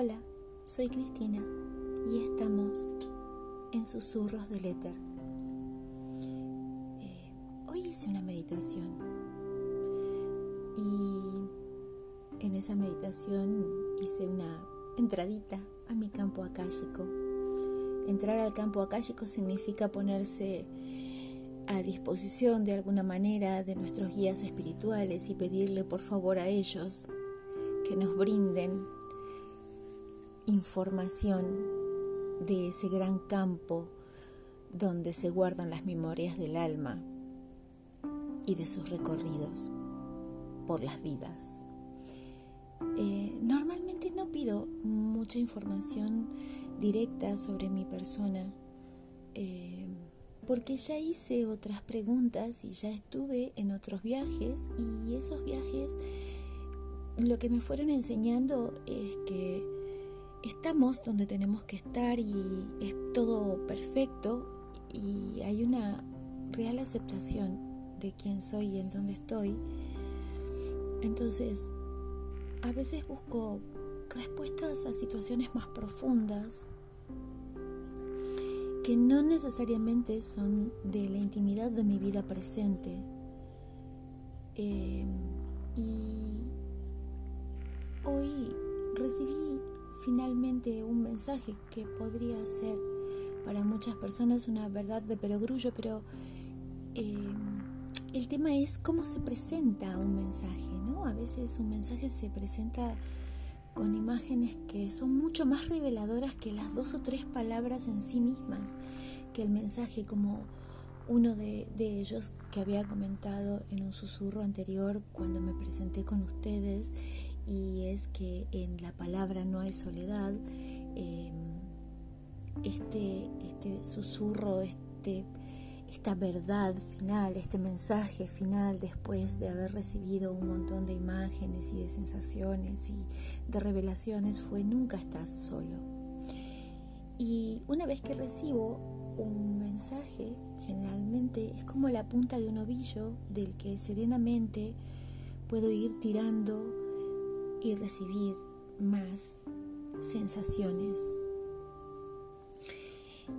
Hola, soy Cristina y estamos en Susurros del Éter. Eh, hoy hice una meditación y en esa meditación hice una entradita a mi campo akáshico. Entrar al campo akáshico significa ponerse a disposición de alguna manera de nuestros guías espirituales y pedirle por favor a ellos que nos brinden información de ese gran campo donde se guardan las memorias del alma y de sus recorridos por las vidas. Eh, normalmente no pido mucha información directa sobre mi persona. Eh, porque ya hice otras preguntas y ya estuve en otros viajes y esos viajes lo que me fueron enseñando es que donde tenemos que estar y es todo perfecto y hay una real aceptación de quién soy y en dónde estoy. Entonces, a veces busco respuestas a situaciones más profundas que no necesariamente son de la intimidad de mi vida presente. Eh, y hoy recibí finalmente un mensaje que podría ser para muchas personas una verdad de perogrullo, pero eh, el tema es cómo se presenta un mensaje, ¿no? A veces un mensaje se presenta con imágenes que son mucho más reveladoras que las dos o tres palabras en sí mismas, que el mensaje como uno de, ellos que había comentado en un susurro anterior cuando me presenté con ustedes, y es que en la palabra no hay soledad, em, este, este susurro, este esta verdad final, este mensaje final después de haber recibido un montón de imágenes y de sensaciones y de revelaciones fue nunca estás solo. Y una vez que recibo un mensaje, generalmente es como la punta de un ovillo del que serenamente puedo ir tirando y recibir más sensaciones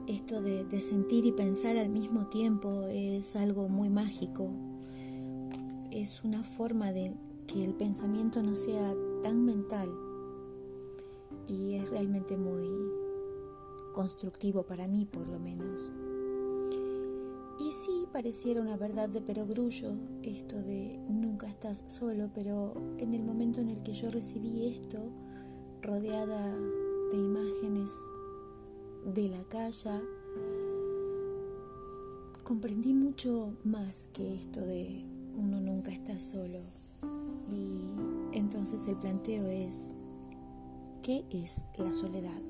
esto de, sentir y pensar al mismo tiempo es algo muy mágico. Es una forma de que el pensamiento no sea tan mental y es realmente muy constructivo para mí por lo menos. Pareciera una verdad de perogrullo esto de nunca estás solo, pero en el momento en el que yo recibí esto, rodeada de imágenes de la calle, comprendí mucho más que esto de uno nunca está solo. Y entonces el planteo es, ¿qué es la soledad?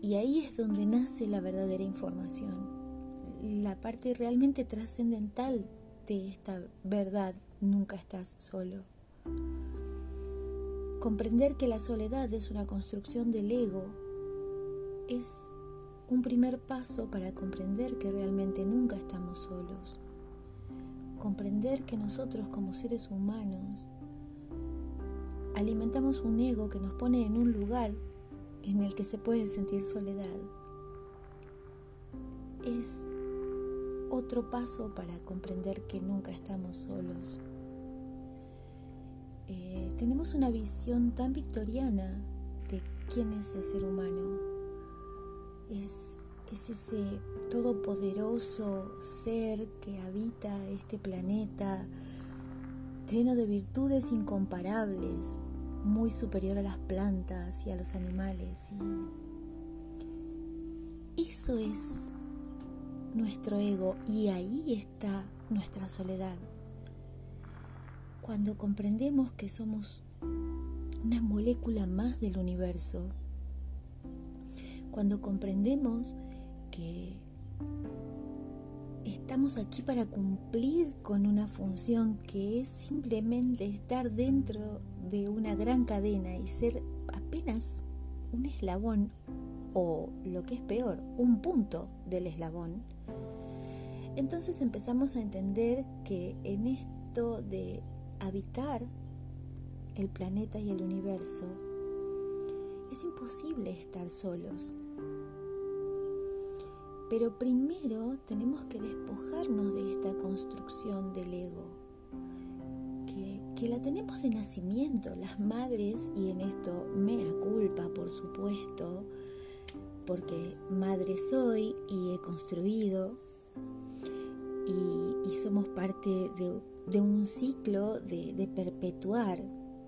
Y ahí es donde nace la verdadera información, la parte realmente trascendental de esta verdad, nunca estás solo. Comprender que la soledad es una construcción del ego es un primer paso para comprender que realmente nunca estamos solos. Comprender que nosotros como seres humanos alimentamos un ego que nos pone en un lugar en el que se puede sentir soledad. Es otro paso para comprender que nunca estamos solos. Eh, tenemos una visión tan victoriana de quién es el ser humano es, ese todopoderoso ser que habita este planeta lleno de virtudes incomparables, muy superior a las plantas y a los animales. Y eso es nuestro ego y ahí está nuestra soledad. Cuando comprendemos que somos una molécula más del universo, cuando comprendemos que estamos aquí para cumplir con una función que es simplemente estar dentro de una gran cadena y ser apenas un eslabón o lo que es peor, un punto del eslabón, entonces empezamos a entender que en esto de habitar el planeta y el universo, es imposible estar solos. Pero primero tenemos que despojarnos de esta construcción del ego, que, la tenemos de nacimiento, las madres, y en esto mea culpa, por supuesto, porque madre soy y he construido, y, somos parte de, un ciclo de, perpetuar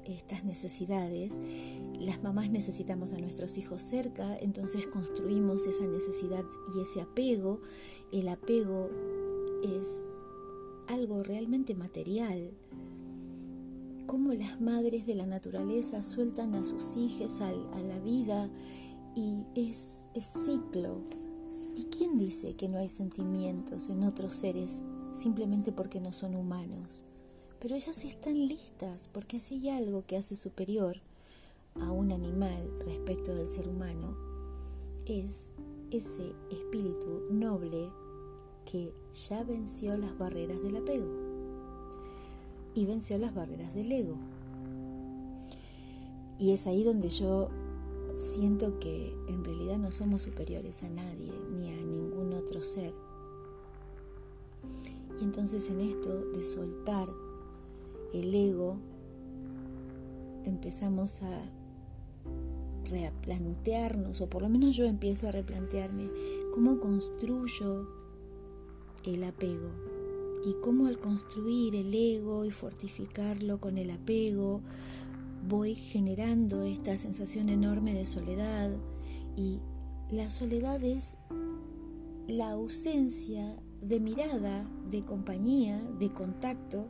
estas necesidades. Las mamás necesitamos a nuestros hijos cerca, entonces construimos esa necesidad y ese apego. El apego es algo realmente material. Cómo las madres de la naturaleza sueltan a sus hijos a, la vida y es ciclo. ¿Y quién dice que no hay sentimientos en otros seres simplemente porque no son humanos? pero ellas están listas porque si hay algo que hace superior a un animal respecto del ser humano, es ese espíritu noble que ya venció las barreras del apego y venció las barreras del ego. Y es ahí donde yo siento que en realidad no somos superiores a nadie ni a ningún otro ser. Y entonces en esto de soltar el ego, empezamos a replantearnos, o por lo menos yo empiezo a replantearme, cómo construyo el apego y cómo al construir el ego y fortificarlo con el apego, voy generando esta sensación enorme de soledad y la soledad es la ausencia de mirada, de compañía, de contacto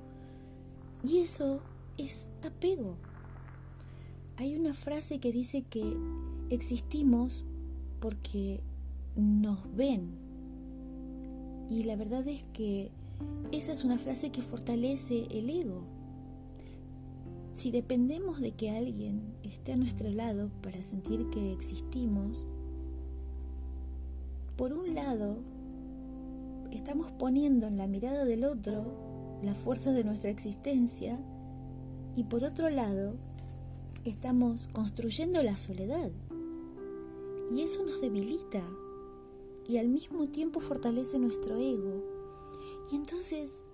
y eso es apego. Hay una frase que dice que existimos porque nos ven. Y la verdad es que esa es una frase que fortalece el ego. Si dependemos de que alguien esté a nuestro lado para sentir que existimos, por un lado, estamos poniendo en la mirada del otro la fuerza de nuestra existencia y por otro lado estamos construyendo la soledad. Y eso nos debilita y al mismo tiempo fortalece nuestro ego. Y entonces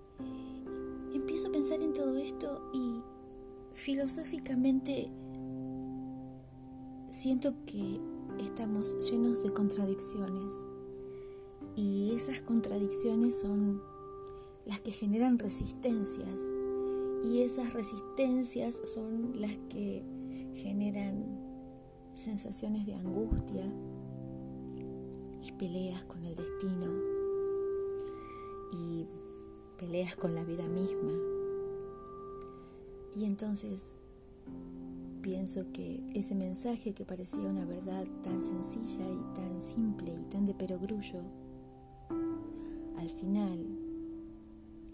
empiezo a pensar en todo esto y filosóficamente siento que estamos llenos de contradicciones y esas contradicciones son las que generan resistencias y esas resistencias son las que generan sensaciones de angustia y peleas con el destino y peleas con la vida misma. Y entonces pienso que ese mensaje que parecía una verdad tan sencilla y tan simple y tan de perogrullo, al final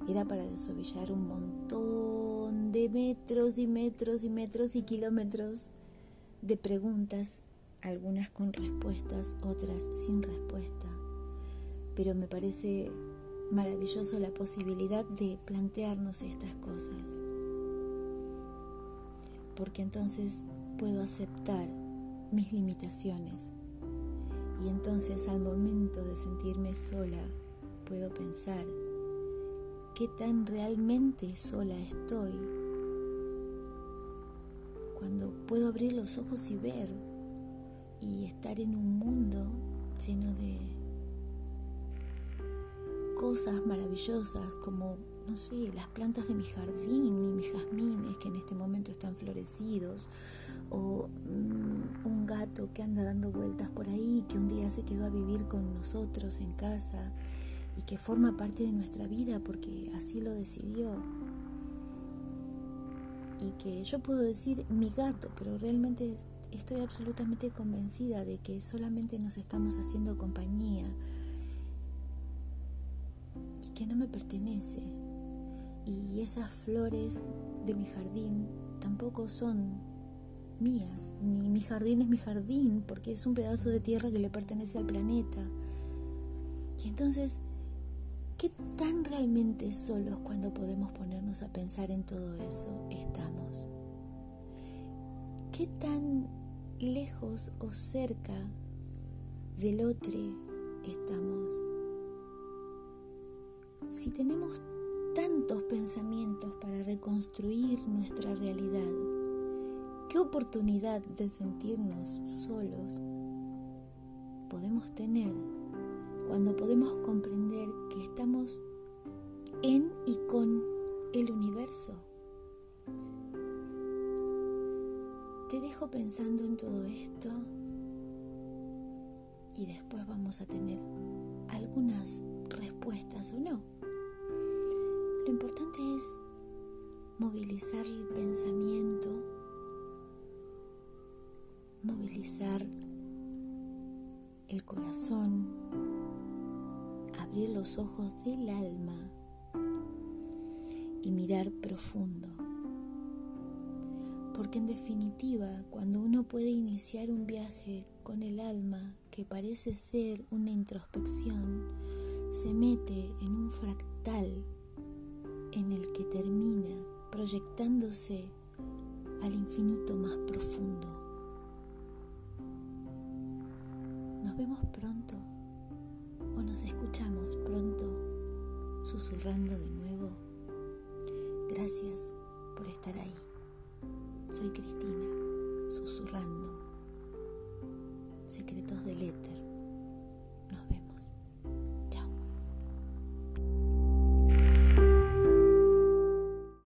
era para desovillar un montón de metros y metros y metros y kilómetros de preguntas, algunas con respuestas, otras sin respuesta. Pero me parece maravilloso la posibilidad de plantearnos estas cosas, porque entonces puedo aceptar mis limitaciones y entonces al momento de sentirme sola puedo pensar qué tan realmente sola estoy. Cuando puedo abrir los ojos y ver y estar en un mundo lleno de cosas maravillosas como, no sé, las plantas de mi jardín y mis jazmines que en este momento están florecidos, o mm, un gato que anda dando vueltas por ahí, que un día se quedó a vivir con nosotros en casa y que forma parte de nuestra vida porque así lo decidió. Y que yo puedo decir mi gato, pero realmente estoy absolutamente convencida de que solamente nos estamos haciendo compañía y que no me pertenece. Y esas flores de mi jardín tampoco son mías, ni mi jardín es mi jardín, porque es un pedazo de tierra que le pertenece al planeta. Y entonces ¿Qué tan realmente solos cuando podemos ponernos a pensar en todo eso estamos? ¿Qué tan lejos o cerca del otro estamos. Si tenemos tantos pensamientos para reconstruir nuestra realidad, qué oportunidad de sentirnos solos podemos tener cuando podemos comprender que estamos en y con el universo. Te dejo pensando en todo esto y después vamos a tener algunas respuestas o no. Lo importante es movilizar el pensamiento, movilizar el corazón, abrir los ojos del alma y mirar profundo. Porque en definitiva, cuando uno puede iniciar un viaje con el alma que parece ser una introspección, se mete en un fractal en el que termina proyectándose al infinito más profundo. Nos vemos pronto o nos escuchamos pronto susurrando de nuevo. Gracias por estar ahí. Soy Cristina, susurrando. Secretos del éter.